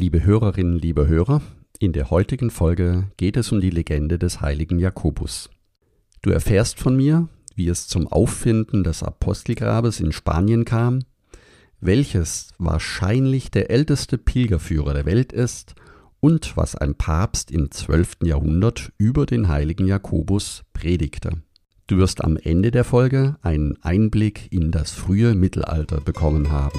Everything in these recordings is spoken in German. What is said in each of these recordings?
Liebe Hörerinnen, liebe Hörer, in der heutigen Folge geht es um die Legende des heiligen Jakobus. Du erfährst von mir, wie es zum Auffinden des Apostelgrabes in Spanien kam, welches wahrscheinlich der älteste Pilgerführer der Welt ist und was ein Papst im 12. Jahrhundert über den heiligen Jakobus predigte. Du wirst am Ende der Folge einen Einblick in das frühe Mittelalter bekommen haben.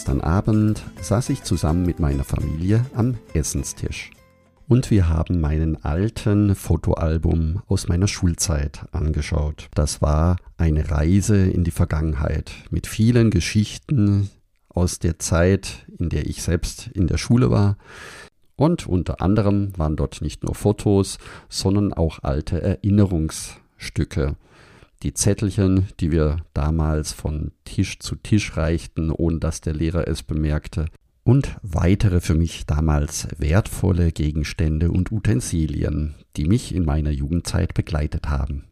Gestern Abend saß ich zusammen mit meiner Familie am Essenstisch. Und wir haben meinen alten Fotoalbum aus meiner Schulzeit angeschaut. Das war eine Reise in die Vergangenheit mit vielen Geschichten aus der Zeit, in der ich selbst in der Schule war. Und unter anderem waren dort nicht nur Fotos, sondern auch alte Erinnerungsstücke. Die Zettelchen, die wir damals von Tisch zu Tisch reichten, ohne dass der Lehrer es bemerkte und weitere für mich damals wertvolle Gegenstände und Utensilien, die mich in meiner Jugendzeit begleitet haben.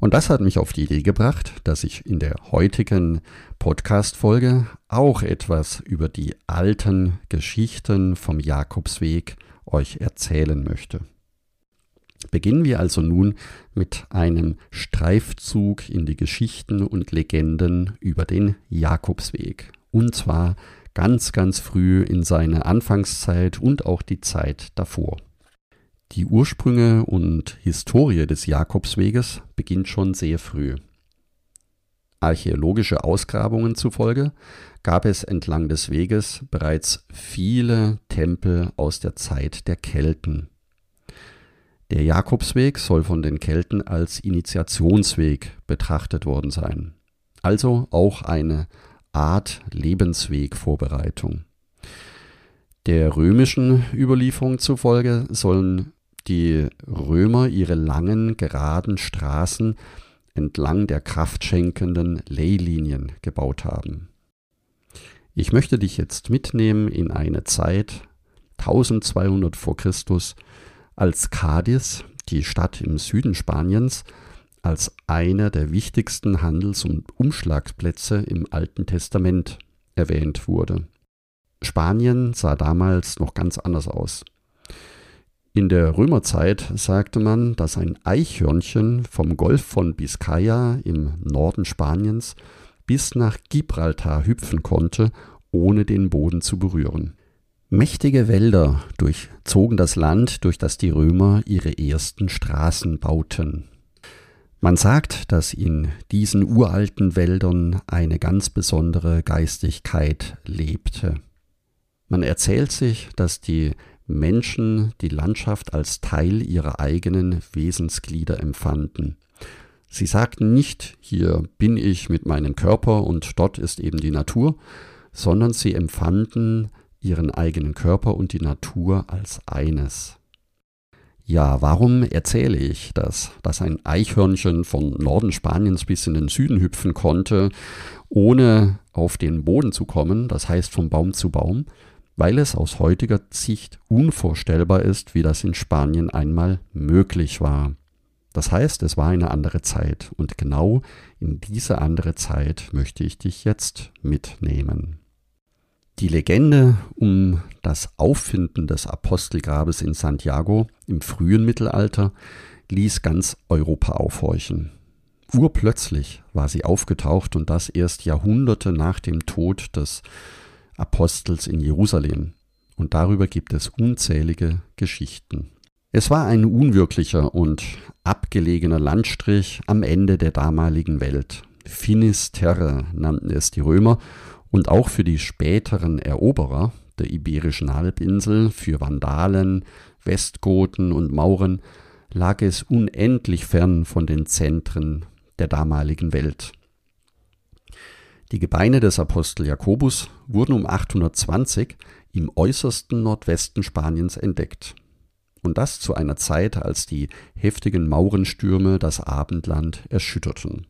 Und das hat mich auf die Idee gebracht, dass ich in der heutigen Podcast-Folge auch etwas über die alten Geschichten vom Jakobsweg euch erzählen möchte. Beginnen wir also nun mit einem Streifzug in die Geschichten und Legenden über den Jakobsweg. Und zwar ganz, ganz früh in seine Anfangszeit und auch die Zeit davor. Die Ursprünge und Historie des Jakobsweges beginnt schon sehr früh. Archäologische Ausgrabungen zufolge gab es entlang des Weges bereits viele Tempel aus der Zeit der Kelten. Der Jakobsweg soll von den Kelten als Initiationsweg betrachtet worden sein, also auch eine Art Lebenswegvorbereitung. Der römischen Überlieferung zufolge sollen die Römer ihre langen, geraden Straßen entlang der kraftschenkenden Leylinien gebaut haben. Ich möchte dich jetzt mitnehmen in eine Zeit 1200 vor Christus, als Cadiz, die Stadt im Süden Spaniens, als einer der wichtigsten Handels- und Umschlagsplätze im Alten Testament erwähnt wurde. Spanien sah damals noch ganz anders aus. In der Römerzeit sagte man, dass ein Eichhörnchen vom Golf von Biscaya im Norden Spaniens bis nach Gibraltar hüpfen konnte, ohne den Boden zu berühren. Mächtige Wälder durchzogen das Land, durch das die Römer ihre ersten Straßen bauten. Man sagt, dass in diesen uralten Wäldern eine ganz besondere Geistigkeit lebte. Man erzählt sich, dass die Menschen die Landschaft als Teil ihrer eigenen Wesensglieder empfanden. Sie sagten nicht, hier bin ich mit meinem Körper und dort ist eben die Natur, sondern sie empfanden ihren eigenen Körper und die Natur als eines. Ja, warum erzähle ich das? Dass ein Eichhörnchen von Norden Spaniens bis in den Süden hüpfen konnte, ohne auf den Boden zu kommen, das heißt von Baum zu Baum, weil es aus heutiger Sicht unvorstellbar ist, wie das in Spanien einmal möglich war. Das heißt, es war eine andere Zeit und genau in diese andere Zeit möchte ich dich jetzt mitnehmen. Die Legende um das Auffinden des Apostelgrabes in Santiago im frühen Mittelalter ließ ganz Europa aufhorchen. Urplötzlich war sie aufgetaucht und das erst Jahrhunderte nach dem Tod des Apostels in Jerusalem. Und darüber gibt es unzählige Geschichten. Es war ein unwirklicher und abgelegener Landstrich am Ende der damaligen Welt. Finis Terre nannten es die Römer und auch für die späteren Eroberer der iberischen Halbinsel, für Vandalen, Westgoten und Mauren, lag es unendlich fern von den Zentren der damaligen Welt. Die Gebeine des Apostel Jakobus wurden um 820 im äußersten Nordwesten Spaniens entdeckt. Und das zu einer Zeit, als die heftigen Maurenstürme das Abendland erschütterten.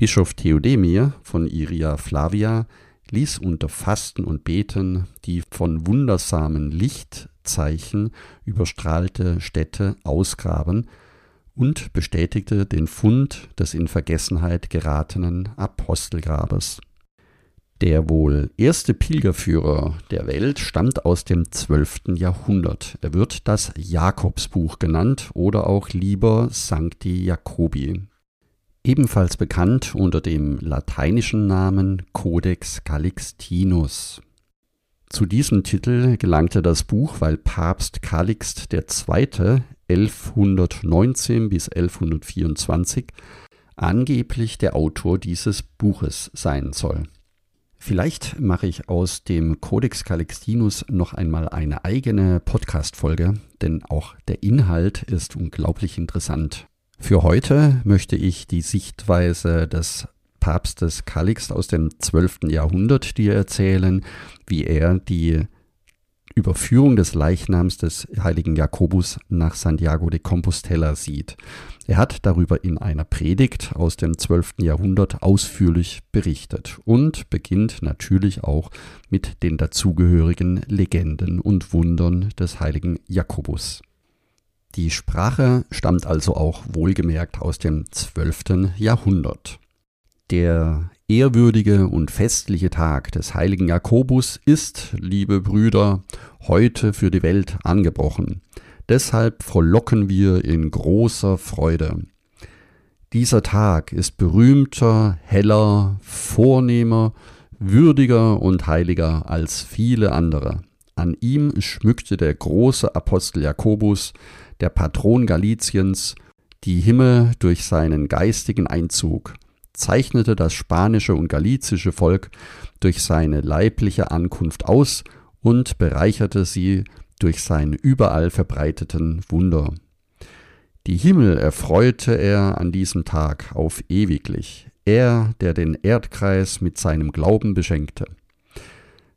Bischof Theodemir von Iria Flavia ließ unter Fasten und Beten die von wundersamen Lichtzeichen überstrahlte Stätte ausgraben und bestätigte den Fund des in Vergessenheit geratenen Apostelgrabes. Der wohl erste Pilgerführer der Welt stammt aus dem 12. Jahrhundert. Er wird das Jakobsbuch genannt oder auch lieber Sancti Jacobi. Ebenfalls bekannt unter dem lateinischen Namen Codex Calixtinus. Zu diesem Titel gelangte das Buch, weil Papst Calixt II. 1119 bis 1124 angeblich der Autor dieses Buches sein soll. Vielleicht mache ich aus dem Codex Calixtinus noch einmal eine eigene Podcast-Folge, denn auch der Inhalt ist unglaublich interessant. Für heute möchte ich die Sichtweise des Papstes Calixt aus dem 12. Jahrhundert dir erzählen, wie er die Überführung des Leichnams des heiligen Jakobus nach Santiago de Compostela sieht. Er hat darüber in einer Predigt aus dem 12. Jahrhundert ausführlich berichtet und beginnt natürlich auch mit den dazugehörigen Legenden und Wundern des heiligen Jakobus. Die Sprache stammt also auch wohlgemerkt aus dem 12. Jahrhundert. Der ehrwürdige und festliche Tag des heiligen Jakobus ist, liebe Brüder, heute für die Welt angebrochen. Deshalb frohlocken wir in großer Freude. Dieser Tag ist berühmter, heller, vornehmer, würdiger und heiliger als viele andere. An ihm schmückte der große Apostel Jakobus, der Patron Galiciens, die Himmel durch seinen geistigen Einzug zeichnete das spanische und galizische Volk durch seine leibliche Ankunft aus und bereicherte sie durch seine überall verbreiteten Wunder. Die Himmel erfreute er an diesem Tag auf ewiglich, er, der den Erdkreis mit seinem Glauben beschenkte.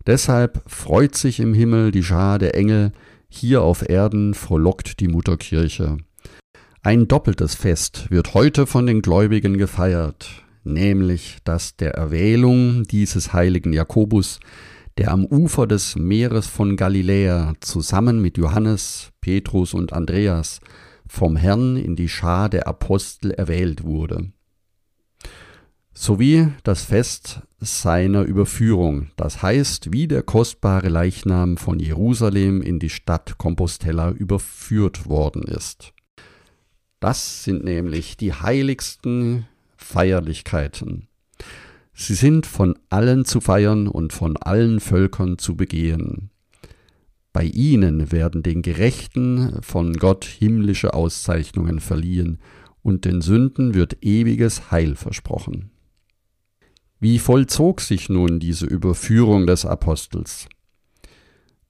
Deshalb freut sich im Himmel die Schar der Engel, hier auf Erden frohlockt die Mutterkirche. Ein doppeltes Fest wird heute von den Gläubigen gefeiert nämlich dass der Erwählung dieses heiligen Jakobus, der am Ufer des Meeres von Galiläa zusammen mit Johannes, Petrus und Andreas vom Herrn in die Schar der Apostel erwählt wurde, sowie das Fest seiner Überführung, das heißt, wie der kostbare Leichnam von Jerusalem in die Stadt Compostella überführt worden ist. Das sind nämlich die heiligsten Feierlichkeiten. Sie sind von allen zu feiern und von allen Völkern zu begehen. Bei ihnen werden den Gerechten von Gott himmlische Auszeichnungen verliehen, und den Sünden wird ewiges Heil versprochen. Wie vollzog sich nun diese Überführung des Apostels?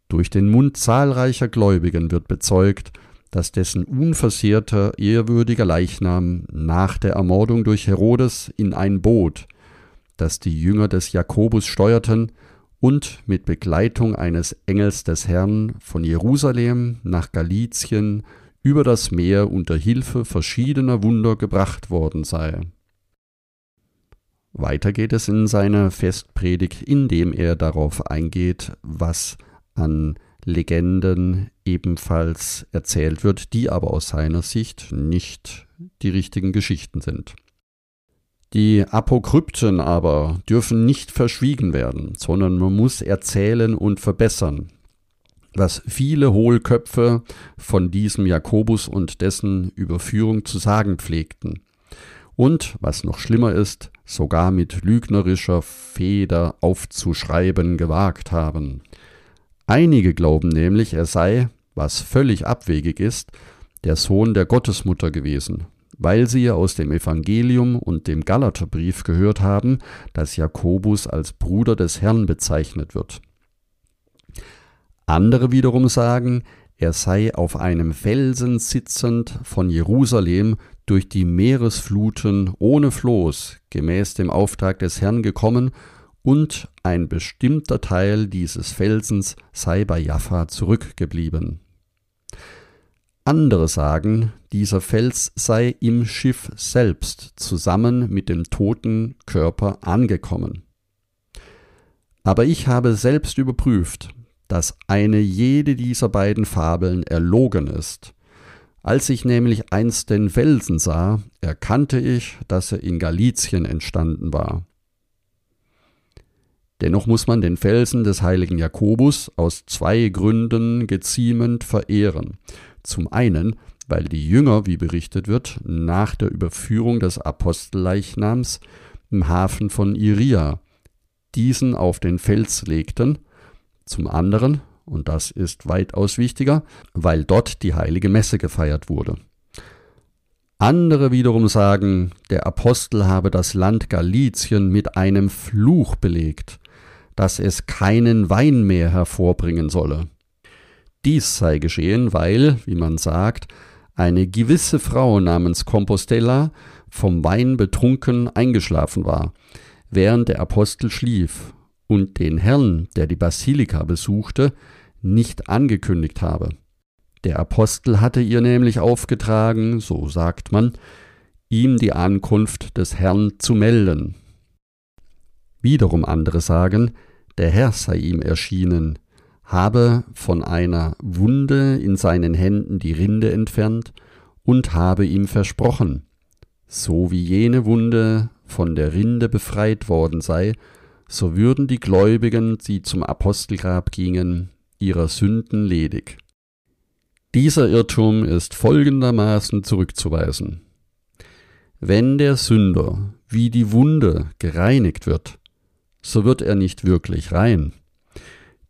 Durch den Mund zahlreicher Gläubigen wird bezeugt, dass dessen unversehrter, ehrwürdiger Leichnam nach der Ermordung durch Herodes in ein Boot, das die Jünger des Jakobus steuerten, und mit Begleitung eines Engels des Herrn von Jerusalem nach Galizien über das Meer unter Hilfe verschiedener Wunder gebracht worden sei. Weiter geht es in seiner Festpredigt, indem er darauf eingeht, was an Legenden ebenfalls erzählt wird, die aber aus seiner Sicht nicht die richtigen Geschichten sind. Die Apokrypten aber dürfen nicht verschwiegen werden, sondern man muss erzählen und verbessern, was viele Hohlköpfe von diesem Jakobus und dessen Überführung zu sagen pflegten. Und, was noch schlimmer ist, sogar mit lügnerischer Feder aufzuschreiben gewagt haben. Einige glauben nämlich, er sei, was völlig abwegig ist, der Sohn der Gottesmutter gewesen, weil sie aus dem Evangelium und dem Galaterbrief gehört haben, dass Jakobus als Bruder des Herrn bezeichnet wird. Andere wiederum sagen, er sei auf einem Felsen sitzend von Jerusalem durch die Meeresfluten ohne Floß gemäß dem Auftrag des Herrn gekommen und ein bestimmter Teil dieses Felsens sei bei Jaffa zurückgeblieben. Andere sagen, dieser Fels sei im Schiff selbst zusammen mit dem toten Körper angekommen. Aber ich habe selbst überprüft, dass eine jede dieser beiden Fabeln erlogen ist. Als ich nämlich einst den Felsen sah, erkannte ich, dass er in Galizien entstanden war. Dennoch muss man den Felsen des heiligen Jakobus aus zwei Gründen geziemend verehren. Zum einen, weil die Jünger, wie berichtet wird, nach der Überführung des Apostelleichnams im Hafen von Iria diesen auf den Fels legten, zum anderen, und das ist weitaus wichtiger, weil dort die heilige Messe gefeiert wurde. Andere wiederum sagen, der Apostel habe das Land Galizien mit einem Fluch belegt, dass es keinen Wein mehr hervorbringen solle. Dies sei geschehen, weil, wie man sagt, eine gewisse Frau namens Compostella vom Wein betrunken eingeschlafen war, während der Apostel schlief und den Herrn, der die Basilika besuchte, nicht angekündigt habe. Der Apostel hatte ihr nämlich aufgetragen, so sagt man, ihm die Ankunft des Herrn zu melden. Wiederum andere sagen, der Herr sei ihm erschienen, habe von einer Wunde in seinen Händen die Rinde entfernt und habe ihm versprochen, so wie jene Wunde von der Rinde befreit worden sei, so würden die Gläubigen, die zum Apostelgrab gingen, ihrer Sünden ledig. Dieser Irrtum ist folgendermaßen zurückzuweisen. Wenn der Sünder wie die Wunde gereinigt wird, so wird er nicht wirklich rein.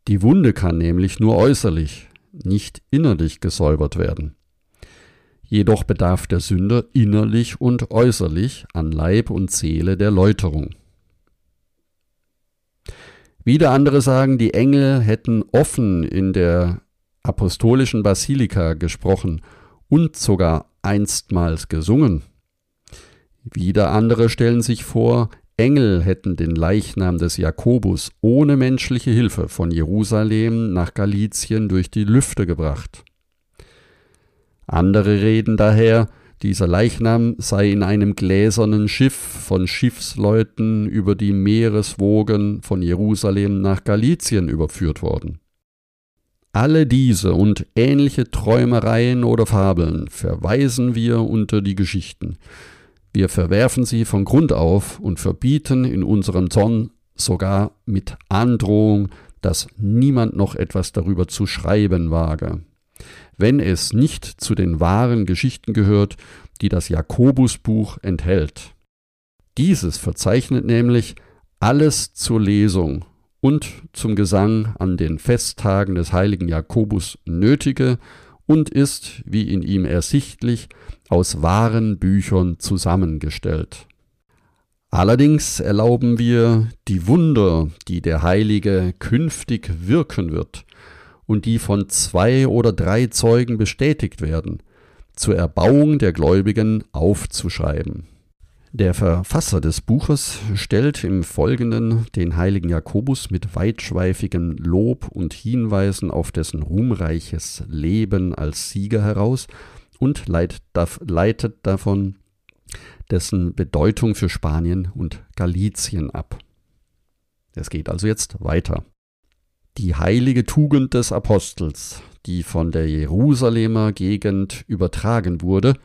Die Wunde kann nämlich nur äußerlich, nicht innerlich gesäubert werden. Jedoch bedarf der Sünder innerlich und äußerlich an Leib und Seele der Läuterung. Wieder andere sagen, die Engel hätten offen in der apostolischen Basilika gesprochen und sogar einstmals gesungen. Wieder andere stellen sich vor, Engel hätten den Leichnam des Jakobus ohne menschliche Hilfe von Jerusalem nach Galizien durch die Lüfte gebracht. Andere reden daher, dieser Leichnam sei in einem gläsernen Schiff von Schiffsleuten über die Meereswogen von Jerusalem nach Galizien überführt worden. Alle diese und ähnliche Träumereien oder Fabeln verweisen wir unter die Geschichten, wir verwerfen sie von Grund auf und verbieten in unserem Zorn sogar mit Androhung, dass niemand noch etwas darüber zu schreiben wage. Wenn es nicht zu den wahren Geschichten gehört, die das Jakobusbuch enthält. Dieses verzeichnet nämlich alles zur Lesung und zum Gesang an den Festtagen des heiligen Jakobus nötige und ist, wie in ihm ersichtlich, aus wahren Büchern zusammengestellt. Allerdings erlauben wir die Wunder, die der Heilige künftig wirken wird und die von zwei oder drei Zeugen bestätigt werden, zur Erbauung der Gläubigen aufzuschreiben. Der Verfasser des Buches stellt im Folgenden den heiligen Jakobus mit weitschweifigem Lob und Hinweisen auf dessen ruhmreiches Leben als Sieger heraus und leitet davon dessen Bedeutung für Spanien und Galizien ab. Es geht also jetzt weiter. Die heilige Tugend des Apostels, die von der Jerusalemer Gegend übertragen wurde,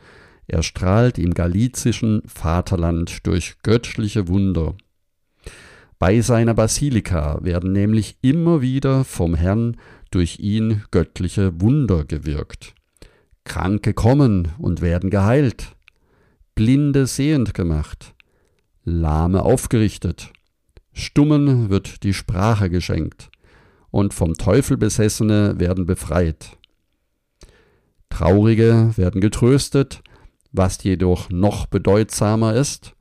erstrahlt im galizischen Vaterland durch göttliche Wunder. Bei seiner Basilika werden nämlich immer wieder vom Herrn durch ihn göttliche Wunder gewirkt. Kranke kommen und werden geheilt, Blinde sehend gemacht, Lahme aufgerichtet, Stummen wird die Sprache geschenkt, und vom Teufel Besessene werden befreit. Traurige werden getröstet, was jedoch noch bedeutsamer ist,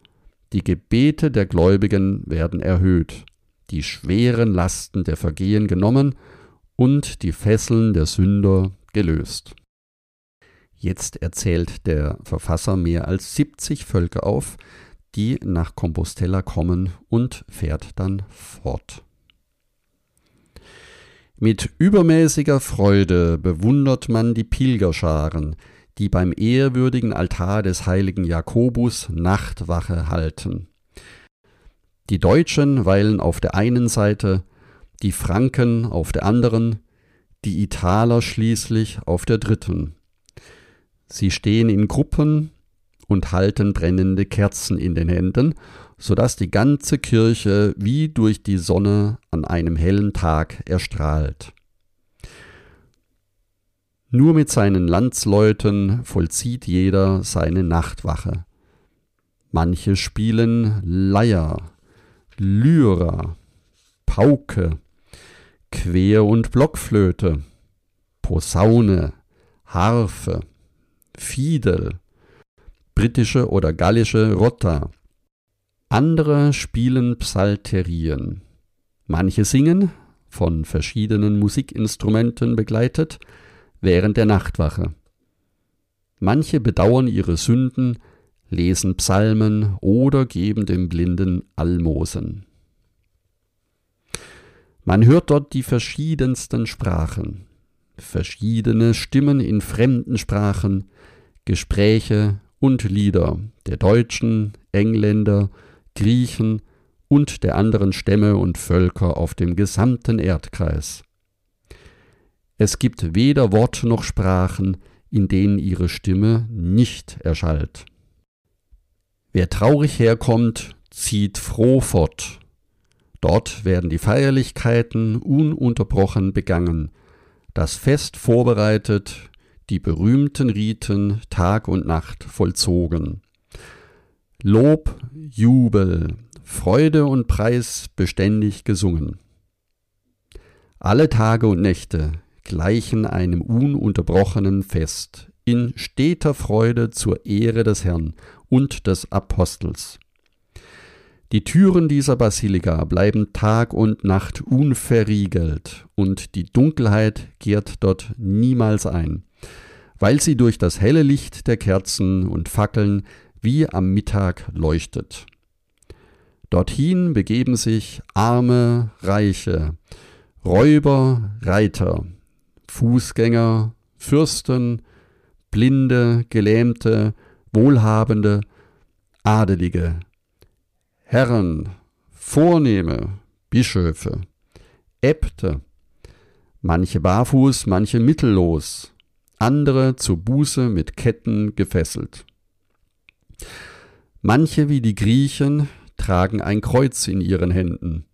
die Gebete der Gläubigen werden erhöht, die schweren Lasten der Vergehen genommen und die Fesseln der Sünder gelöst. Jetzt erzählt der Verfasser mehr als 70 Völker auf, die nach Compostela kommen und fährt dann fort. Mit übermäßiger Freude bewundert man die Pilgerscharen, die beim ehrwürdigen Altar des heiligen Jakobus Nachtwache halten. Die Deutschen weilen auf der einen Seite, die Franken auf der anderen, die Italer schließlich auf der dritten. Sie stehen in Gruppen und halten brennende Kerzen in den Händen, so dass die ganze Kirche wie durch die Sonne an einem hellen Tag erstrahlt. Nur mit seinen Landsleuten vollzieht jeder seine Nachtwache. Manche spielen Leier, Lyra, Pauke, Quer- und Blockflöte, Posaune, Harfe, Fiedel, britische oder gallische Rotta. Andere spielen Psalterien. Manche singen, von verschiedenen Musikinstrumenten begleitet, während der Nachtwache. Manche bedauern ihre Sünden, lesen Psalmen oder geben dem Blinden Almosen. Man hört dort die verschiedensten Sprachen, verschiedene Stimmen in fremden Sprachen, Gespräche und Lieder der Deutschen, Engländer, Griechen und der anderen Stämme und Völker auf dem gesamten Erdkreis. Es gibt weder Wort noch Sprachen, in denen ihre Stimme nicht erschallt. Wer traurig herkommt, zieht froh fort. Dort werden die Feierlichkeiten ununterbrochen begangen, das Fest vorbereitet, die berühmten Riten Tag und Nacht vollzogen. Lob, Jubel, Freude und Preis beständig gesungen. Alle Tage und Nächte gleichen einem ununterbrochenen Fest in steter Freude zur Ehre des Herrn und des Apostels. Die Türen dieser Basilika bleiben Tag und Nacht unverriegelt, und die Dunkelheit kehrt dort niemals ein, weil sie durch das helle Licht der Kerzen und Fackeln wie am Mittag leuchtet. Dorthin begeben sich arme, reiche, Räuber, Reiter, Fußgänger, Fürsten, Blinde, Gelähmte, Wohlhabende, Adelige, Herren, Vornehme, Bischöfe, Äbte, manche barfuß, manche mittellos, andere zur Buße mit Ketten gefesselt. Manche wie die Griechen tragen ein Kreuz in ihren Händen,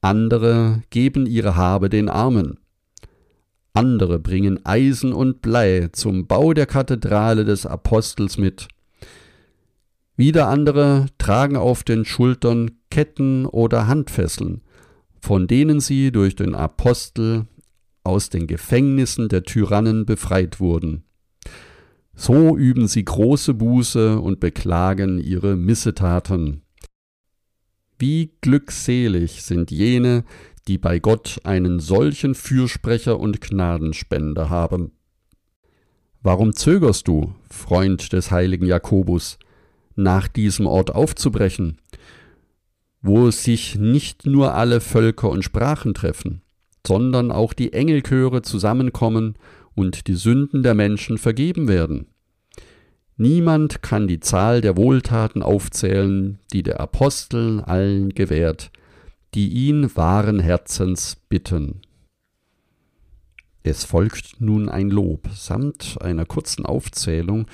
andere geben ihre Habe den Armen, andere bringen Eisen und Blei zum Bau der Kathedrale des Apostels mit. Wieder andere tragen auf den Schultern Ketten oder Handfesseln, von denen sie durch den Apostel aus den Gefängnissen der Tyrannen befreit wurden. So üben sie große Buße und beklagen ihre Missetaten. Wie glückselig sind jene, die bei Gott einen solchen Fürsprecher und Gnadenspender haben. Warum zögerst du, Freund des heiligen Jakobus, nach diesem Ort aufzubrechen, wo sich nicht nur alle Völker und Sprachen treffen, sondern auch die Engelchöre zusammenkommen und die Sünden der Menschen vergeben werden. Niemand kann die Zahl der Wohltaten aufzählen, die der Apostel allen gewährt, die ihn wahren Herzens bitten. Es folgt nun ein Lob samt einer kurzen Aufzählung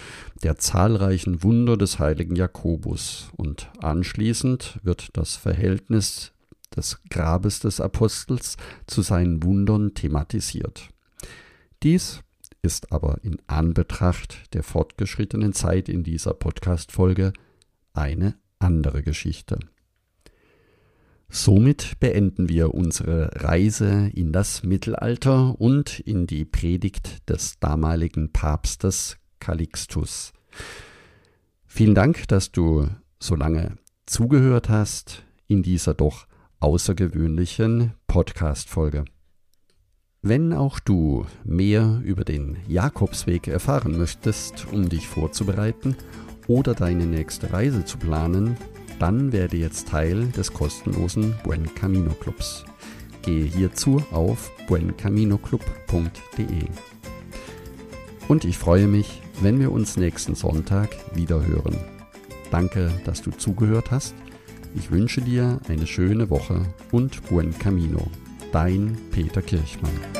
der zahlreichen Wunder des heiligen Jakobus und anschließend wird das Verhältnis des Grabes des Apostels zu seinen Wundern thematisiert. Dies ist aber in Anbetracht der fortgeschrittenen Zeit in dieser Podcast-Folge eine andere Geschichte. Somit beenden wir unsere Reise in das Mittelalter und in die Predigt des damaligen Papstes Calixtus. Vielen Dank, dass du so lange zugehört hast in dieser doch außergewöhnlichen Podcast-Folge. Wenn auch du mehr über den Jakobsweg erfahren möchtest, um dich vorzubereiten oder deine nächste Reise zu planen, dann werde jetzt Teil des kostenlosen Buen Camino Clubs. Gehe hierzu auf buencaminoclub.de. Und ich freue mich, wenn wir uns nächsten Sonntag wieder hören. Danke, dass du zugehört hast. Ich wünsche dir eine schöne Woche und Buen Camino. Dein Peter Kirchmann.